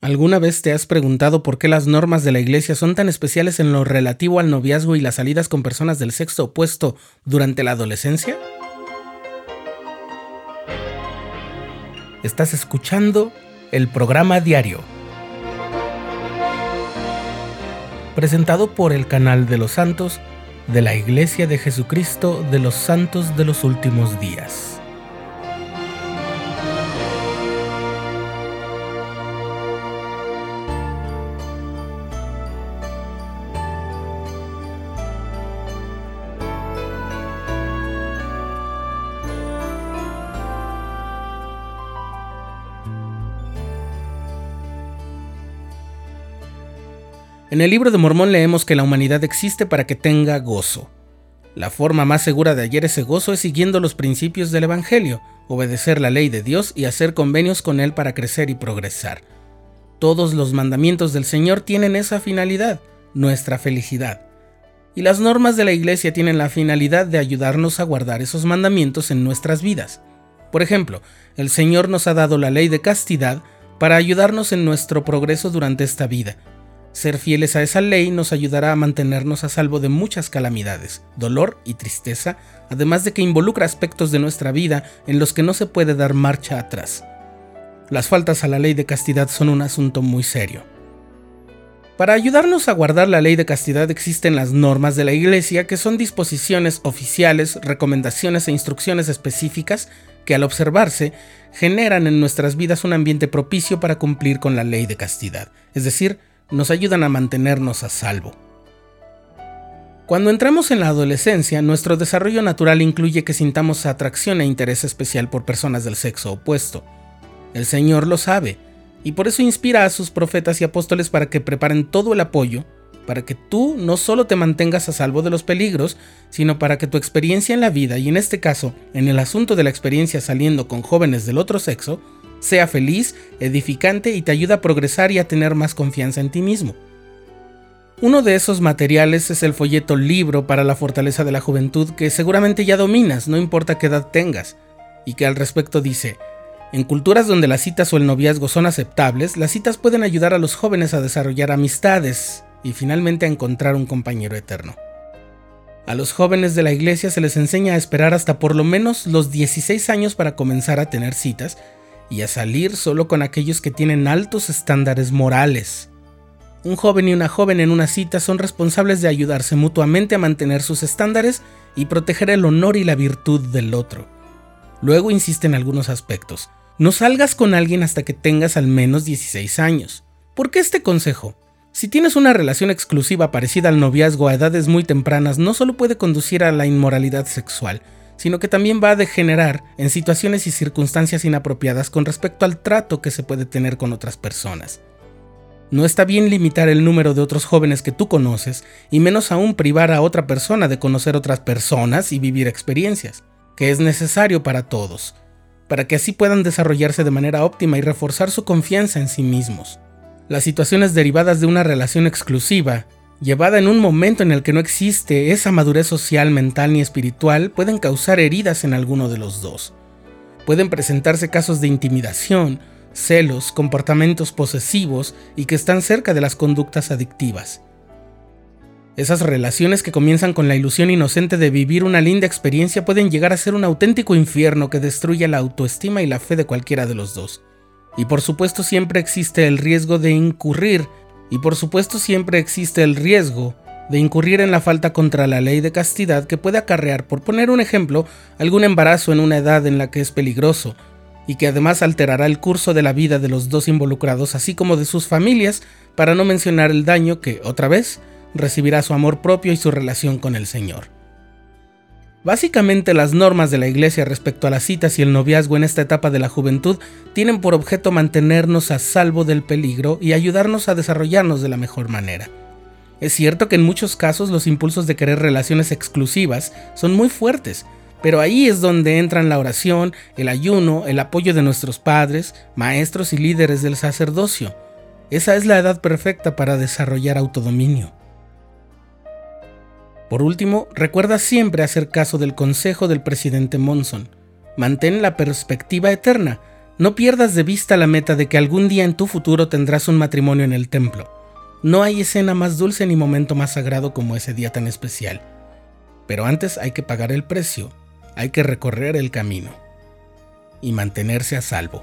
¿Alguna vez te has preguntado por qué las normas de la Iglesia son tan especiales en lo relativo al noviazgo y las salidas con personas del sexo opuesto durante la adolescencia? Estás escuchando el programa diario, presentado por el canal de los santos de la Iglesia de Jesucristo de los Santos de los Últimos Días. En el libro de Mormón leemos que la humanidad existe para que tenga gozo. La forma más segura de hallar ese gozo es siguiendo los principios del Evangelio, obedecer la ley de Dios y hacer convenios con Él para crecer y progresar. Todos los mandamientos del Señor tienen esa finalidad, nuestra felicidad. Y las normas de la Iglesia tienen la finalidad de ayudarnos a guardar esos mandamientos en nuestras vidas. Por ejemplo, el Señor nos ha dado la ley de castidad para ayudarnos en nuestro progreso durante esta vida ser fieles a esa ley nos ayudará a mantenernos a salvo de muchas calamidades, dolor y tristeza, además de que involucra aspectos de nuestra vida en los que no se puede dar marcha atrás. Las faltas a la ley de castidad son un asunto muy serio. Para ayudarnos a guardar la ley de castidad existen las normas de la Iglesia, que son disposiciones oficiales, recomendaciones e instrucciones específicas que al observarse generan en nuestras vidas un ambiente propicio para cumplir con la ley de castidad, es decir, nos ayudan a mantenernos a salvo. Cuando entramos en la adolescencia, nuestro desarrollo natural incluye que sintamos atracción e interés especial por personas del sexo opuesto. El Señor lo sabe, y por eso inspira a sus profetas y apóstoles para que preparen todo el apoyo, para que tú no solo te mantengas a salvo de los peligros, sino para que tu experiencia en la vida, y en este caso, en el asunto de la experiencia saliendo con jóvenes del otro sexo, sea feliz, edificante y te ayuda a progresar y a tener más confianza en ti mismo. Uno de esos materiales es el folleto Libro para la Fortaleza de la Juventud que seguramente ya dominas, no importa qué edad tengas, y que al respecto dice, en culturas donde las citas o el noviazgo son aceptables, las citas pueden ayudar a los jóvenes a desarrollar amistades y finalmente a encontrar un compañero eterno. A los jóvenes de la iglesia se les enseña a esperar hasta por lo menos los 16 años para comenzar a tener citas y a salir solo con aquellos que tienen altos estándares morales. Un joven y una joven en una cita son responsables de ayudarse mutuamente a mantener sus estándares y proteger el honor y la virtud del otro. Luego insiste en algunos aspectos. No salgas con alguien hasta que tengas al menos 16 años. ¿Por qué este consejo? Si tienes una relación exclusiva parecida al noviazgo a edades muy tempranas, no solo puede conducir a la inmoralidad sexual, sino que también va a degenerar en situaciones y circunstancias inapropiadas con respecto al trato que se puede tener con otras personas. No está bien limitar el número de otros jóvenes que tú conoces, y menos aún privar a otra persona de conocer otras personas y vivir experiencias, que es necesario para todos, para que así puedan desarrollarse de manera óptima y reforzar su confianza en sí mismos. Las situaciones derivadas de una relación exclusiva llevada en un momento en el que no existe esa madurez social, mental ni espiritual, pueden causar heridas en alguno de los dos. Pueden presentarse casos de intimidación, celos, comportamientos posesivos y que están cerca de las conductas adictivas. Esas relaciones que comienzan con la ilusión inocente de vivir una linda experiencia pueden llegar a ser un auténtico infierno que destruye la autoestima y la fe de cualquiera de los dos. Y por supuesto siempre existe el riesgo de incurrir y por supuesto siempre existe el riesgo de incurrir en la falta contra la ley de castidad que puede acarrear, por poner un ejemplo, algún embarazo en una edad en la que es peligroso, y que además alterará el curso de la vida de los dos involucrados, así como de sus familias, para no mencionar el daño que, otra vez, recibirá su amor propio y su relación con el Señor. Básicamente las normas de la Iglesia respecto a las citas y el noviazgo en esta etapa de la juventud tienen por objeto mantenernos a salvo del peligro y ayudarnos a desarrollarnos de la mejor manera. Es cierto que en muchos casos los impulsos de querer relaciones exclusivas son muy fuertes, pero ahí es donde entran la oración, el ayuno, el apoyo de nuestros padres, maestros y líderes del sacerdocio. Esa es la edad perfecta para desarrollar autodominio. Por último, recuerda siempre hacer caso del consejo del presidente Monson. Mantén la perspectiva eterna. No pierdas de vista la meta de que algún día en tu futuro tendrás un matrimonio en el templo. No hay escena más dulce ni momento más sagrado como ese día tan especial. Pero antes hay que pagar el precio, hay que recorrer el camino y mantenerse a salvo.